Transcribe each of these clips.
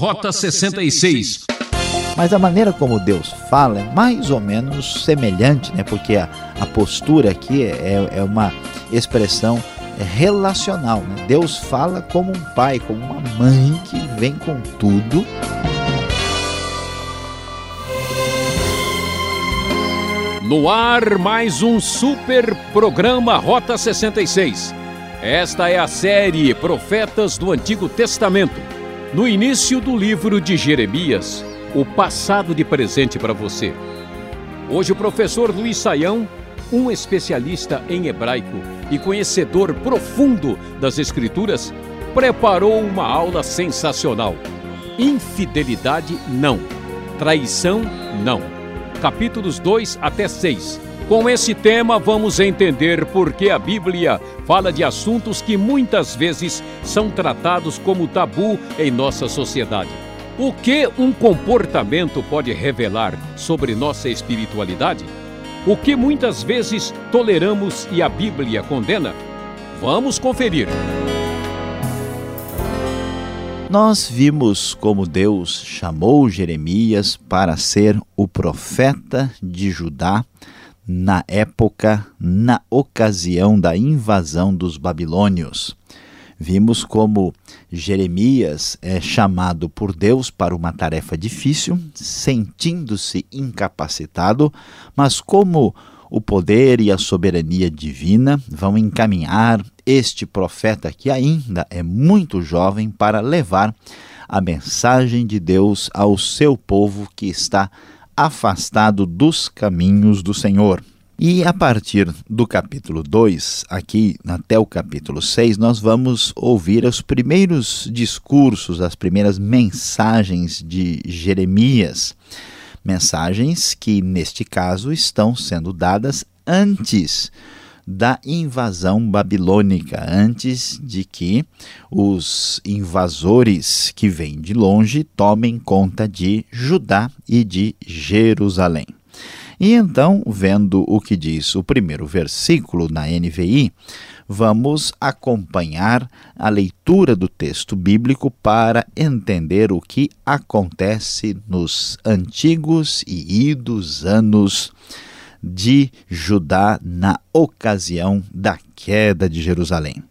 Rota 66. Mas a maneira como Deus fala é mais ou menos semelhante, né? Porque a, a postura aqui é, é uma expressão relacional. Né? Deus fala como um pai, como uma mãe que vem com tudo. No ar, mais um super programa Rota 66. Esta é a série Profetas do Antigo Testamento no início do livro de Jeremias, o passado de presente para você. Hoje o professor Luiz Saião, um especialista em hebraico e conhecedor profundo das escrituras, preparou uma aula sensacional. Infidelidade não. Traição não. Capítulos 2 até 6 com esse tema, vamos entender por que a Bíblia fala de assuntos que muitas vezes são tratados como tabu em nossa sociedade. O que um comportamento pode revelar sobre nossa espiritualidade? O que muitas vezes toleramos e a Bíblia condena? Vamos conferir. Nós vimos como Deus chamou Jeremias para ser o profeta de Judá na época, na ocasião da invasão dos babilônios. Vimos como Jeremias é chamado por Deus para uma tarefa difícil, sentindo-se incapacitado, mas como o poder e a soberania divina vão encaminhar este profeta que ainda é muito jovem para levar a mensagem de Deus ao seu povo que está afastado dos caminhos do Senhor. E a partir do capítulo 2, aqui até o capítulo 6, nós vamos ouvir os primeiros discursos, as primeiras mensagens de Jeremias. Mensagens que, neste caso, estão sendo dadas antes da invasão babilônica, antes de que os invasores que vêm de longe tomem conta de Judá e de Jerusalém. E então, vendo o que diz o primeiro versículo na NVI, vamos acompanhar a leitura do texto bíblico para entender o que acontece nos antigos e idos anos de Judá na ocasião da queda de Jerusalém.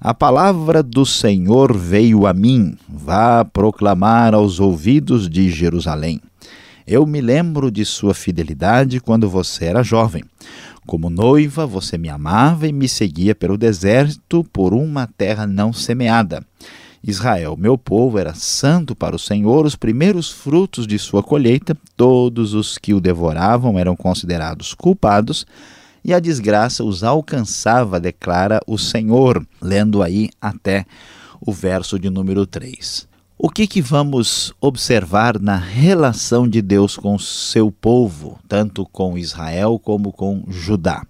A palavra do Senhor veio a mim, vá proclamar aos ouvidos de Jerusalém. Eu me lembro de sua fidelidade quando você era jovem. Como noiva, você me amava e me seguia pelo deserto por uma terra não semeada. Israel, meu povo, era santo para o Senhor, os primeiros frutos de sua colheita, todos os que o devoravam eram considerados culpados, e a desgraça os alcançava, declara o Senhor, lendo aí até o verso de número 3. O que, que vamos observar na relação de Deus com seu povo, tanto com Israel como com Judá?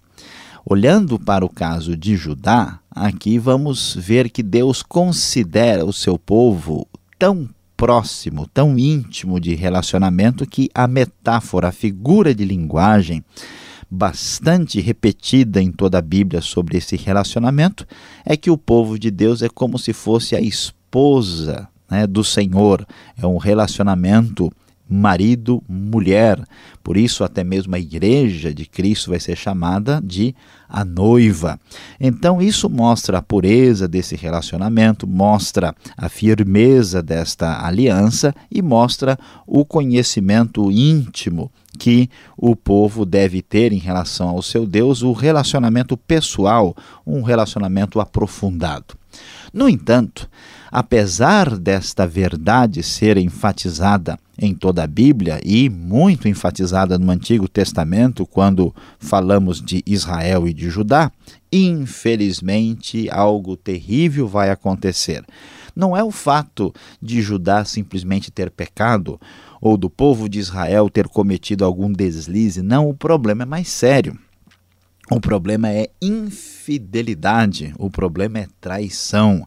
Olhando para o caso de Judá, aqui vamos ver que Deus considera o seu povo tão próximo, tão íntimo de relacionamento que a metáfora, a figura de linguagem bastante repetida em toda a Bíblia sobre esse relacionamento é que o povo de Deus é como se fosse a esposa né, do Senhor. É um relacionamento marido, mulher. Por isso, até mesmo a igreja de Cristo vai ser chamada de a noiva. Então, isso mostra a pureza desse relacionamento, mostra a firmeza desta aliança e mostra o conhecimento íntimo que o povo deve ter em relação ao seu Deus, o relacionamento pessoal, um relacionamento aprofundado. No entanto, apesar desta verdade ser enfatizada em toda a Bíblia e muito enfatizada no Antigo Testamento, quando falamos de Israel e de Judá, infelizmente algo terrível vai acontecer. Não é o fato de Judá simplesmente ter pecado ou do povo de Israel ter cometido algum deslize, não, o problema é mais sério. O problema é infidelidade, o problema é traição.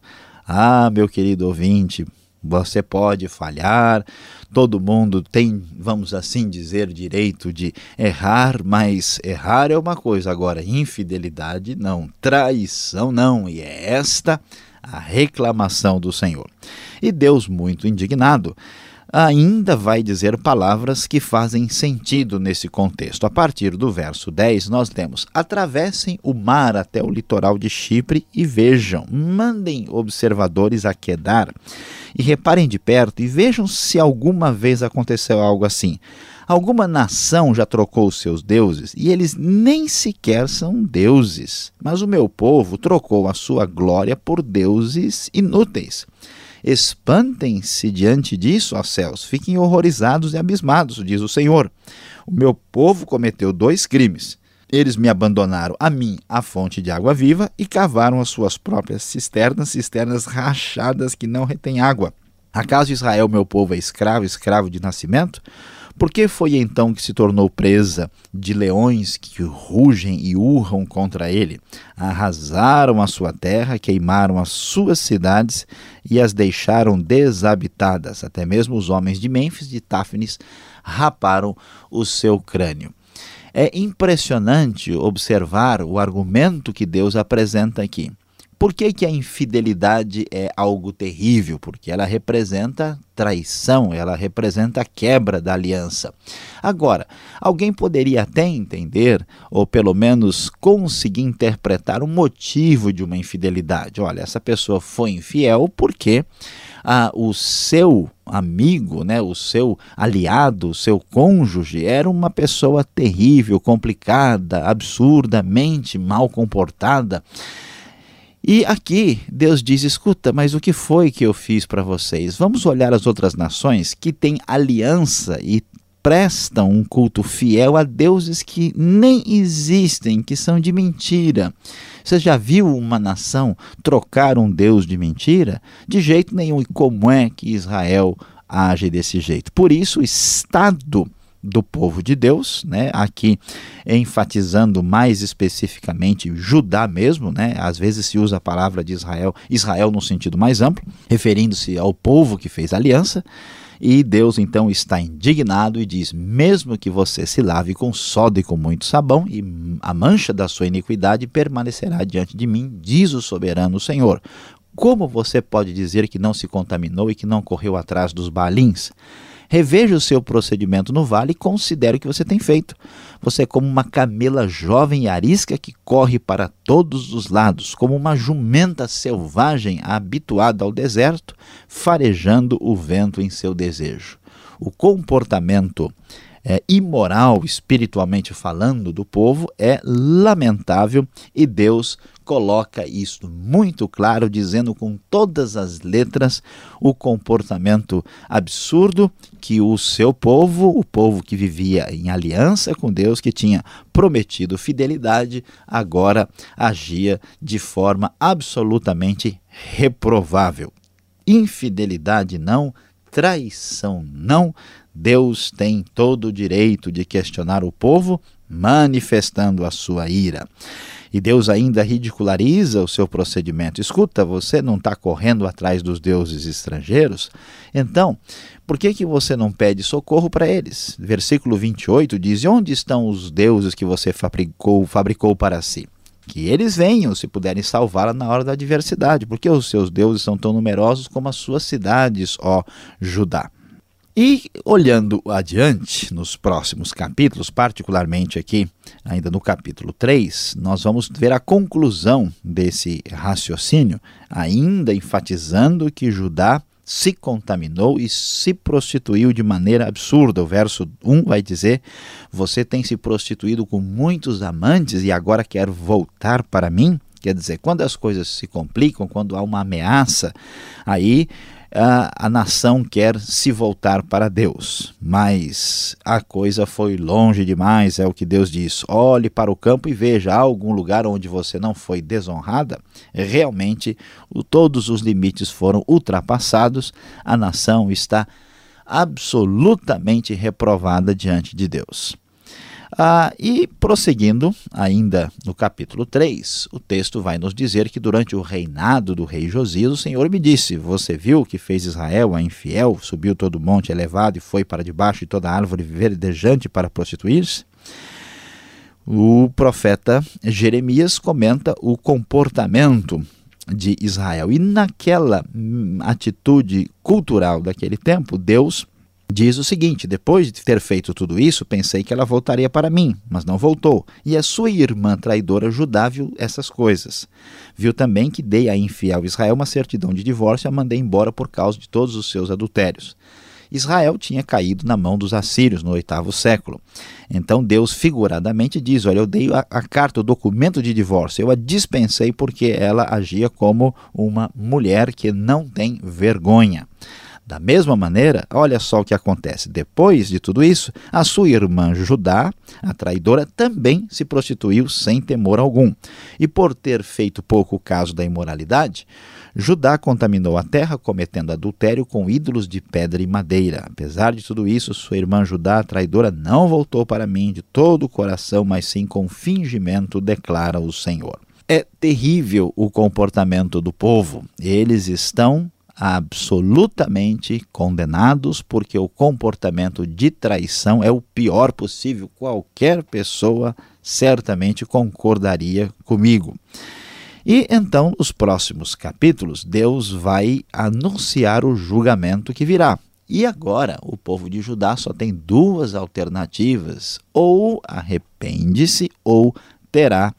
Ah, meu querido ouvinte, você pode falhar, todo mundo tem, vamos assim dizer, direito de errar, mas errar é uma coisa, agora infidelidade não, traição não, e é esta a reclamação do Senhor. E Deus, muito indignado, ainda vai dizer palavras que fazem sentido nesse contexto. A partir do verso 10, nós lemos: Atravessem o mar até o litoral de Chipre e vejam, mandem observadores a Quedar e reparem de perto e vejam se alguma vez aconteceu algo assim. Alguma nação já trocou seus deuses e eles nem sequer são deuses, mas o meu povo trocou a sua glória por deuses inúteis. Espantem-se diante disso, ó céus, fiquem horrorizados e abismados, diz o Senhor. O meu povo cometeu dois crimes. Eles me abandonaram a mim, a fonte de água viva, e cavaram as suas próprias cisternas, cisternas rachadas que não retêm água. Acaso Israel, meu povo, é escravo, escravo de nascimento? Por que foi então que se tornou presa de leões que rugem e urram contra ele? Arrasaram a sua terra, queimaram as suas cidades e as deixaram desabitadas. Até mesmo os homens de Mênfis de Táfnis raparam o seu crânio. É impressionante observar o argumento que Deus apresenta aqui. Por que, que a infidelidade é algo terrível? Porque ela representa traição, ela representa a quebra da aliança. Agora, alguém poderia até entender, ou pelo menos conseguir interpretar o motivo de uma infidelidade. Olha, essa pessoa foi infiel porque ah, o seu amigo, né, o seu aliado, o seu cônjuge era uma pessoa terrível, complicada, absurdamente mal comportada. E aqui Deus diz: escuta, mas o que foi que eu fiz para vocês? Vamos olhar as outras nações que têm aliança e prestam um culto fiel a deuses que nem existem, que são de mentira. Você já viu uma nação trocar um deus de mentira? De jeito nenhum. E como é que Israel age desse jeito? Por isso, o Estado do povo de Deus, né? Aqui enfatizando mais especificamente Judá mesmo, né? Às vezes se usa a palavra de Israel, Israel no sentido mais amplo, referindo-se ao povo que fez aliança. E Deus então está indignado e diz: Mesmo que você se lave com soda e com muito sabão, e a mancha da sua iniquidade permanecerá diante de mim, diz o soberano Senhor. Como você pode dizer que não se contaminou e que não correu atrás dos balins? Reveja o seu procedimento no vale e considere o que você tem feito. Você é como uma camela jovem e arisca que corre para todos os lados, como uma jumenta selvagem habituada ao deserto, farejando o vento em seu desejo. O comportamento é, imoral, espiritualmente falando, do povo é lamentável e Deus coloca isso muito claro, dizendo com todas as letras o comportamento absurdo que o seu povo, o povo que vivia em aliança com Deus, que tinha prometido fidelidade, agora agia de forma absolutamente reprovável. Infidelidade não, traição não. Deus tem todo o direito de questionar o povo, manifestando a sua ira. E Deus ainda ridiculariza o seu procedimento. Escuta, você não está correndo atrás dos deuses estrangeiros? Então, por que, que você não pede socorro para eles? Versículo 28 diz: Onde estão os deuses que você fabricou, fabricou para si? que eles venham, se puderem salvá-la na hora da adversidade, porque os seus deuses são tão numerosos como as suas cidades, ó Judá. E olhando adiante nos próximos capítulos, particularmente aqui, ainda no capítulo 3, nós vamos ver a conclusão desse raciocínio, ainda enfatizando que Judá se contaminou e se prostituiu de maneira absurda. O verso 1 vai dizer: Você tem se prostituído com muitos amantes e agora quer voltar para mim? Quer dizer, quando as coisas se complicam, quando há uma ameaça, aí a, a nação quer se voltar para Deus. Mas a coisa foi longe demais, é o que Deus diz. Olhe para o campo e veja, há algum lugar onde você não foi desonrada? Realmente, o, todos os limites foram ultrapassados, a nação está absolutamente reprovada diante de Deus. Ah, e prosseguindo, ainda no capítulo 3, o texto vai nos dizer que durante o reinado do rei Josias, o Senhor me disse: Você viu que fez Israel a infiel, subiu todo o monte elevado e foi para debaixo de toda árvore verdejante para prostituir-se? O profeta Jeremias comenta o comportamento de Israel. E naquela hum, atitude cultural daquele tempo, Deus diz o seguinte: depois de ter feito tudo isso, pensei que ela voltaria para mim, mas não voltou. E a sua irmã traidora Judá viu essas coisas. Viu também que dei a infiel Israel uma certidão de divórcio e a mandei embora por causa de todos os seus adultérios. Israel tinha caído na mão dos assírios no oitavo século. Então Deus figuradamente diz: Olha, eu dei a, a, carta, o documento de divórcio, eu a dispensei porque ela agia como uma mulher que não tem vergonha. Da mesma maneira, olha só o que acontece. Depois de tudo isso, a sua irmã Judá, a traidora, também se prostituiu sem temor algum. E por ter feito pouco caso da imoralidade, Judá contaminou a terra, cometendo adultério com ídolos de pedra e madeira. Apesar de tudo isso, sua irmã Judá, a traidora, não voltou para mim de todo o coração, mas sim com fingimento, declara o Senhor. É terrível o comportamento do povo. Eles estão absolutamente condenados, porque o comportamento de traição é o pior possível. Qualquer pessoa certamente concordaria comigo. E então, nos próximos capítulos, Deus vai anunciar o julgamento que virá. E agora, o povo de Judá só tem duas alternativas: ou arrepende-se, ou terá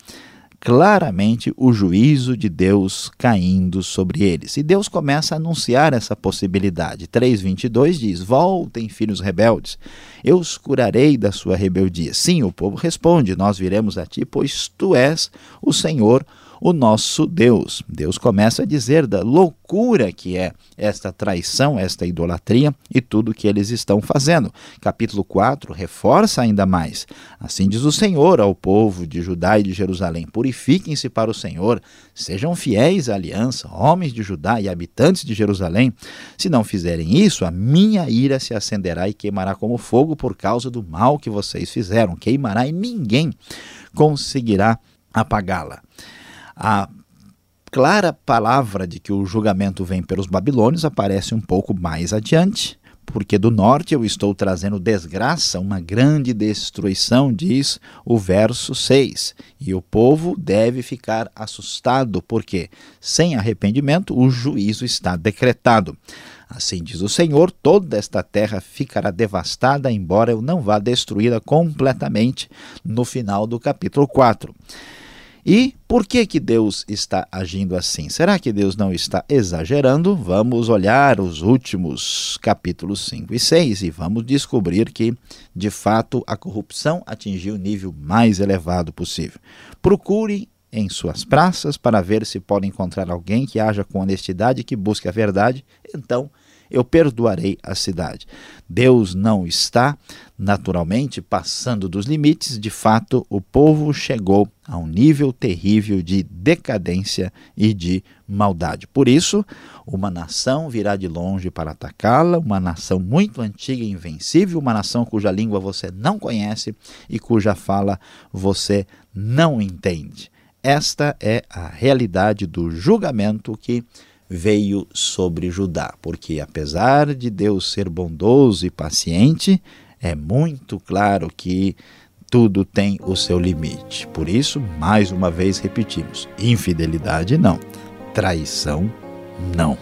claramente o juízo de Deus caindo sobre eles. E Deus começa a anunciar essa possibilidade. 3:22 diz: "Voltem, filhos rebeldes, eu os curarei da sua rebeldia". Sim, o povo responde: "Nós viremos a ti, pois tu és o Senhor, o nosso Deus. Deus começa a dizer da loucura que é esta traição, esta idolatria e tudo que eles estão fazendo. Capítulo 4 reforça ainda mais. Assim diz o Senhor ao povo de Judá e de Jerusalém: Purifiquem-se para o Senhor, sejam fiéis à aliança, homens de Judá e habitantes de Jerusalém. Se não fizerem isso, a minha ira se acenderá e queimará como fogo por causa do mal que vocês fizeram. Queimará e ninguém conseguirá apagá-la. A clara palavra de que o julgamento vem pelos babilônios aparece um pouco mais adiante, porque do norte eu estou trazendo desgraça, uma grande destruição, diz o verso 6. E o povo deve ficar assustado, porque sem arrependimento o juízo está decretado. Assim diz o Senhor: toda esta terra ficará devastada, embora eu não vá destruí-la completamente no final do capítulo 4. E por que que Deus está agindo assim? Será que Deus não está exagerando? Vamos olhar os últimos capítulos 5 e 6 e vamos descobrir que, de fato, a corrupção atingiu o nível mais elevado possível. Procure em suas praças para ver se pode encontrar alguém que haja com honestidade e que busque a verdade. Então, eu perdoarei a cidade. Deus não está, naturalmente, passando dos limites. De fato, o povo chegou a um nível terrível de decadência e de maldade. Por isso, uma nação virá de longe para atacá-la, uma nação muito antiga e invencível, uma nação cuja língua você não conhece e cuja fala você não entende. Esta é a realidade do julgamento que veio sobre Judá, porque apesar de Deus ser bondoso e paciente, é muito claro que tudo tem o seu limite. Por isso, mais uma vez repetimos: infidelidade não, traição não.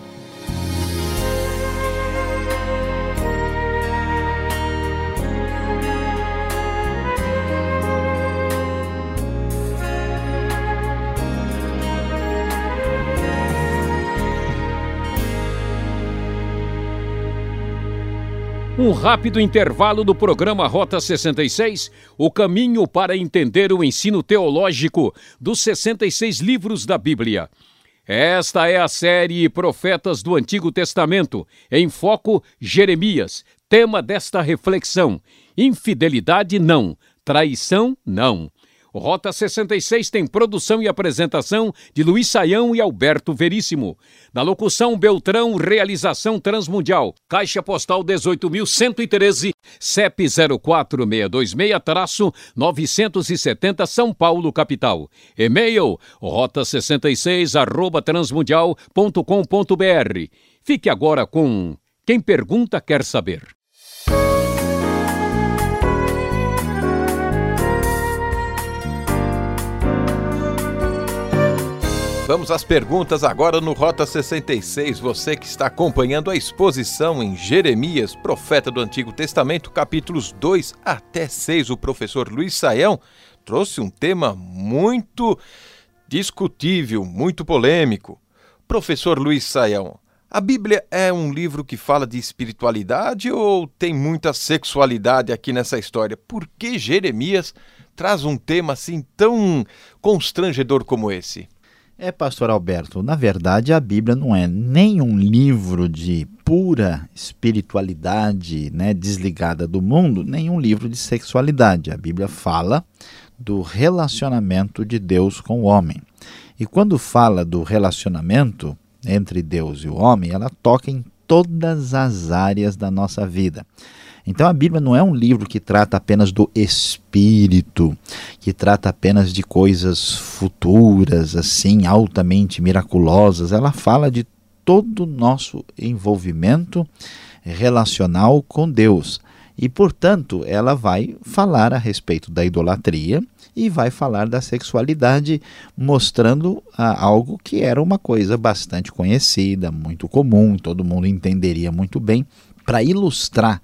Um rápido intervalo do programa Rota 66, o caminho para entender o ensino teológico dos 66 livros da Bíblia. Esta é a série Profetas do Antigo Testamento, em foco Jeremias. Tema desta reflexão: infidelidade não, traição não. O Rota 66 tem produção e apresentação de Luiz Saião e Alberto Veríssimo. Na locução Beltrão, realização Transmundial. Caixa Postal 18.113, CEP 04626-970 São Paulo, capital. E-mail rota66 arroba transmundial.com.br. Fique agora com Quem Pergunta Quer Saber. Vamos às perguntas agora no Rota 66. Você que está acompanhando a exposição em Jeremias, profeta do Antigo Testamento, capítulos 2 até 6. O professor Luiz Saião trouxe um tema muito discutível, muito polêmico. Professor Luiz Saião, a Bíblia é um livro que fala de espiritualidade ou tem muita sexualidade aqui nessa história? Por que Jeremias traz um tema assim tão constrangedor como esse? É, pastor Alberto, na verdade a Bíblia não é nem um livro de pura espiritualidade, né, desligada do mundo, nem um livro de sexualidade. A Bíblia fala do relacionamento de Deus com o homem. E quando fala do relacionamento entre Deus e o homem, ela toca em todas as áreas da nossa vida. Então a Bíblia não é um livro que trata apenas do espírito, que trata apenas de coisas futuras, assim, altamente miraculosas. Ela fala de todo o nosso envolvimento relacional com Deus. E, portanto, ela vai falar a respeito da idolatria e vai falar da sexualidade, mostrando ah, algo que era uma coisa bastante conhecida, muito comum, todo mundo entenderia muito bem, para ilustrar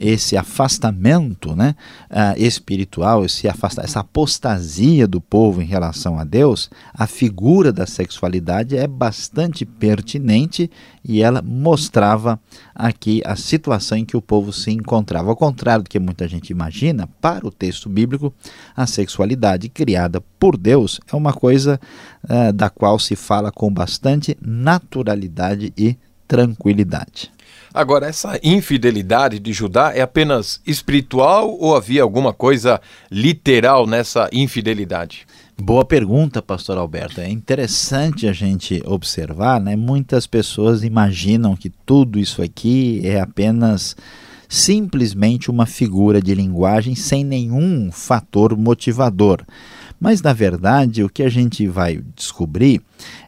esse afastamento né, uh, espiritual, esse afasta essa apostasia do povo em relação a Deus, a figura da sexualidade é bastante pertinente e ela mostrava aqui a situação em que o povo se encontrava. Ao contrário do que muita gente imagina, para o texto bíblico, a sexualidade criada por Deus é uma coisa uh, da qual se fala com bastante naturalidade e tranquilidade. Agora, essa infidelidade de Judá é apenas espiritual ou havia alguma coisa literal nessa infidelidade? Boa pergunta, pastor Alberto. É interessante a gente observar, né? Muitas pessoas imaginam que tudo isso aqui é apenas simplesmente uma figura de linguagem sem nenhum fator motivador. Mas, na verdade, o que a gente vai descobrir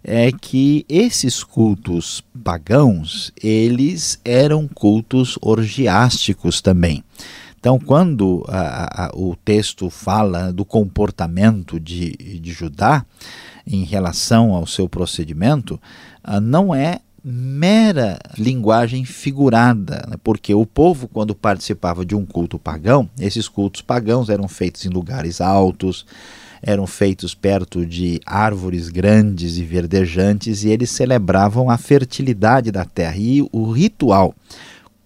é que esses cultos pagãos, eles eram cultos orgiásticos também. Então, quando a, a, o texto fala do comportamento de, de Judá em relação ao seu procedimento, a, não é mera linguagem figurada, né? porque o povo, quando participava de um culto pagão, esses cultos pagãos eram feitos em lugares altos, eram feitos perto de árvores grandes e verdejantes e eles celebravam a fertilidade da terra. E o ritual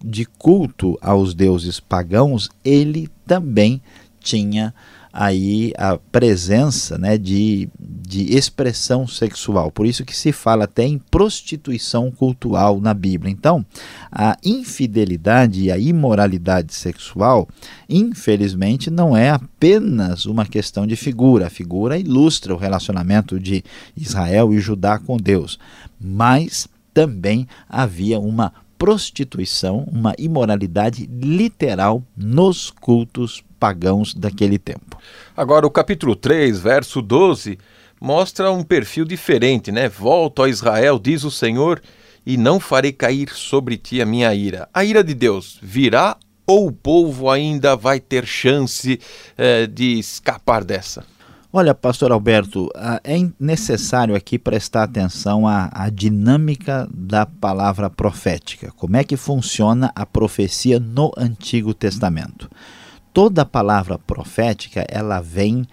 de culto aos deuses pagãos, ele também tinha aí a presença né, de, de expressão sexual. Por isso que se fala até em prostituição cultural na Bíblia. Então, a infidelidade e a imoralidade sexual, infelizmente, não é apenas uma questão de figura. A figura ilustra o relacionamento de Israel e Judá com Deus, mas também havia uma prostituição, uma imoralidade literal nos cultos pagãos daquele tempo. Agora, o capítulo 3, verso 12, mostra um perfil diferente, né? Volto a Israel, diz o Senhor, e não farei cair sobre ti a minha ira. A ira de Deus virá ou o povo ainda vai ter chance eh, de escapar dessa? Olha, pastor Alberto, é necessário aqui prestar atenção à, à, dinâmica da palavra profética. Como é que funciona a profecia no Antigo Testamento? Toda palavra profética, ela vem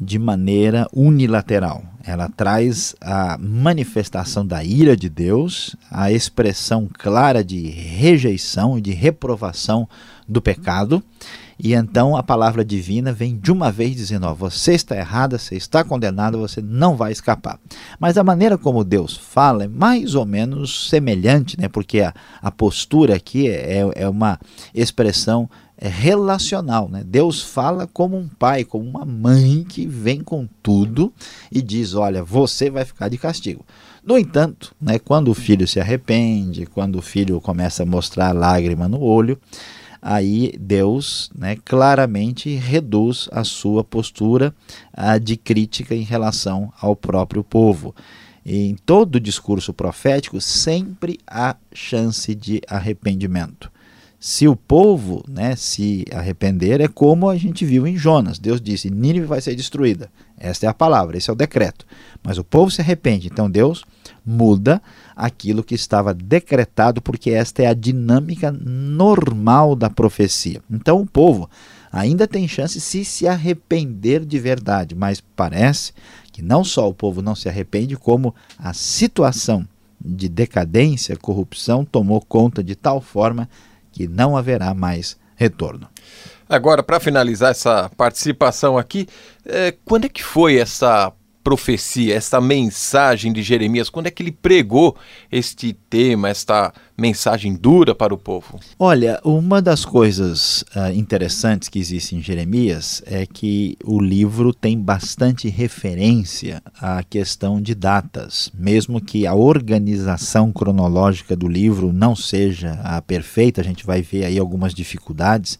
de maneira unilateral. Ela traz a manifestação da ira de Deus, a expressão clara de rejeição e de reprovação do pecado e então a palavra divina vem de uma vez dizendo: ó, você está errada, você está condenado, você não vai escapar. Mas a maneira como Deus fala é mais ou menos semelhante, né? porque a, a postura aqui é, é uma expressão é, relacional. Né? Deus fala como um pai, como uma mãe que vem com tudo e diz: olha, você vai ficar de castigo. No entanto, né, quando o filho se arrepende, quando o filho começa a mostrar lágrima no olho, aí Deus né, claramente reduz a sua postura a, de crítica em relação ao próprio povo. Em todo discurso profético sempre há chance de arrependimento. Se o povo né, se arrepender, é como a gente viu em Jonas. Deus disse: Nínive vai ser destruída. Esta é a palavra, esse é o decreto. Mas o povo se arrepende. Então Deus muda aquilo que estava decretado, porque esta é a dinâmica normal da profecia. Então o povo ainda tem chance se se arrepender de verdade, mas parece que não só o povo não se arrepende, como a situação de decadência, corrupção tomou conta de tal forma que não haverá mais retorno. Agora, para finalizar essa participação aqui, é, quando é que foi essa profecia, essa mensagem de Jeremias? Quando é que ele pregou este tema, esta mensagem dura para o povo? Olha, uma das coisas uh, interessantes que existe em Jeremias é que o livro tem bastante referência à questão de datas, mesmo que a organização cronológica do livro não seja a perfeita, a gente vai ver aí algumas dificuldades,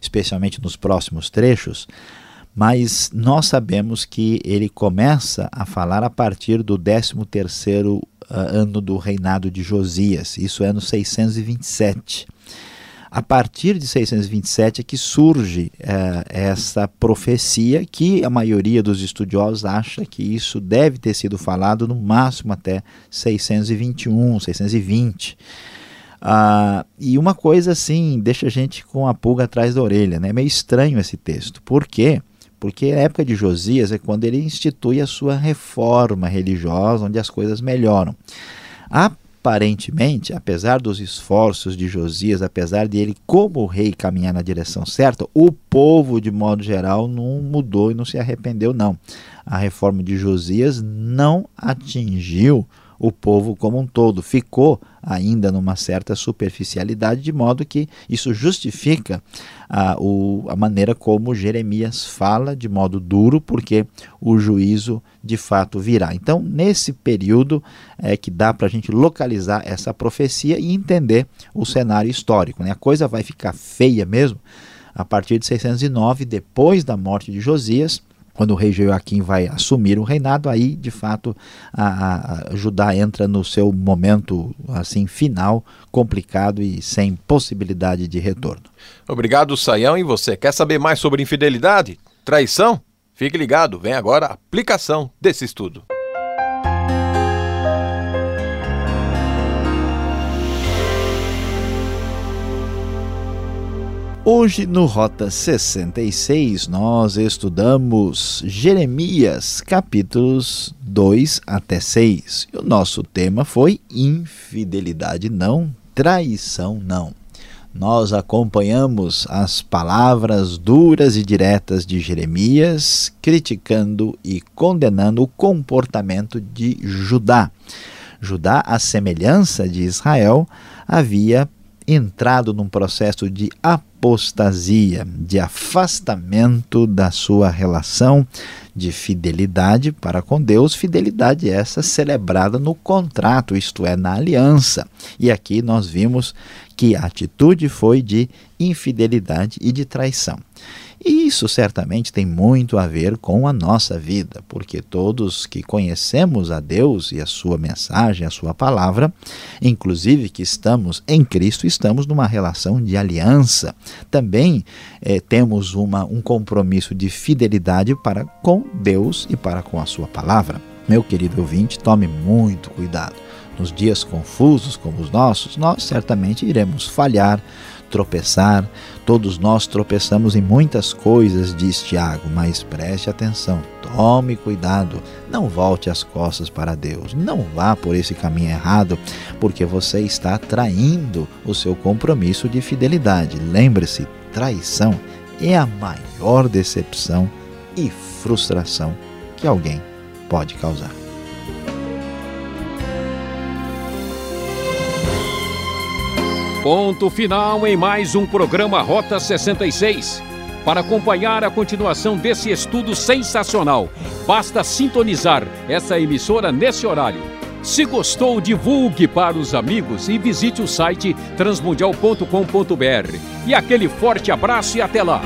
especialmente nos próximos trechos mas nós sabemos que ele começa a falar a partir do 13º ah, ano do reinado de Josias, isso é no 627. A partir de 627 é que surge uh, essa profecia que a maioria dos estudiosos acha que isso deve ter sido falado no máximo até 621, 620. Uh, e uma coisa assim deixa a gente com a pulga atrás da orelha, né? É meio estranho esse texto. Por quê? Porque porque a época de Josias é quando ele institui a sua reforma religiosa, onde as coisas melhoram. Aparentemente, apesar dos esforços de Josias, apesar de ele, como rei, caminhar na direção certa, o povo, de modo geral, não mudou e não se arrependeu, não. A reforma de Josias não atingiu o povo como um todo. Ficou ainda numa certa superficialidade, de modo que isso justifica a, o, a maneira como Jeremias fala de modo duro, porque o juízo de fato virá. Então, nesse período é que dá para a gente localizar essa profecia e entender o cenário histórico. Né? A coisa vai ficar feia mesmo a partir de 609, depois da morte de Josias quando o rei Joaquim vai assumir o reinado, aí de fato a, a, Judá entra no seu momento assim final, complicado e sem possibilidade de retorno. Obrigado, Saião. E você quer saber mais sobre infidelidade, traição? Fique ligado, vem agora a aplicação desse estudo. Hoje no Rota 66 nós estudamos Jeremias, capítulos 2 até 6. E o nosso tema foi infidelidade não, traição não. Nós acompanhamos as palavras duras e diretas de Jeremias, criticando e condenando o comportamento de Judá. Judá, à semelhança de Israel, havia entrado num processo de apostasia, de afastamento da sua relação de fidelidade para com Deus, fidelidade essa celebrada no contrato, isto é, na aliança. E aqui nós vimos que a atitude foi de infidelidade e de traição. E isso certamente tem muito a ver com a nossa vida, porque todos que conhecemos a Deus e a sua mensagem, a sua palavra, inclusive que estamos em Cristo, estamos numa relação de aliança. Também eh, temos uma, um compromisso de fidelidade para com Deus e para com a sua palavra. Meu querido ouvinte, tome muito cuidado. Nos dias confusos como os nossos, nós certamente iremos falhar, tropeçar. Todos nós tropeçamos em muitas coisas, diz Tiago, mas preste atenção, tome cuidado, não volte as costas para Deus, não vá por esse caminho errado, porque você está traindo o seu compromisso de fidelidade. Lembre-se, traição é a maior decepção e frustração que alguém pode causar. Ponto final em mais um programa Rota 66. Para acompanhar a continuação desse estudo sensacional, basta sintonizar essa emissora nesse horário. Se gostou, divulgue para os amigos e visite o site transmundial.com.br. E aquele forte abraço e até lá!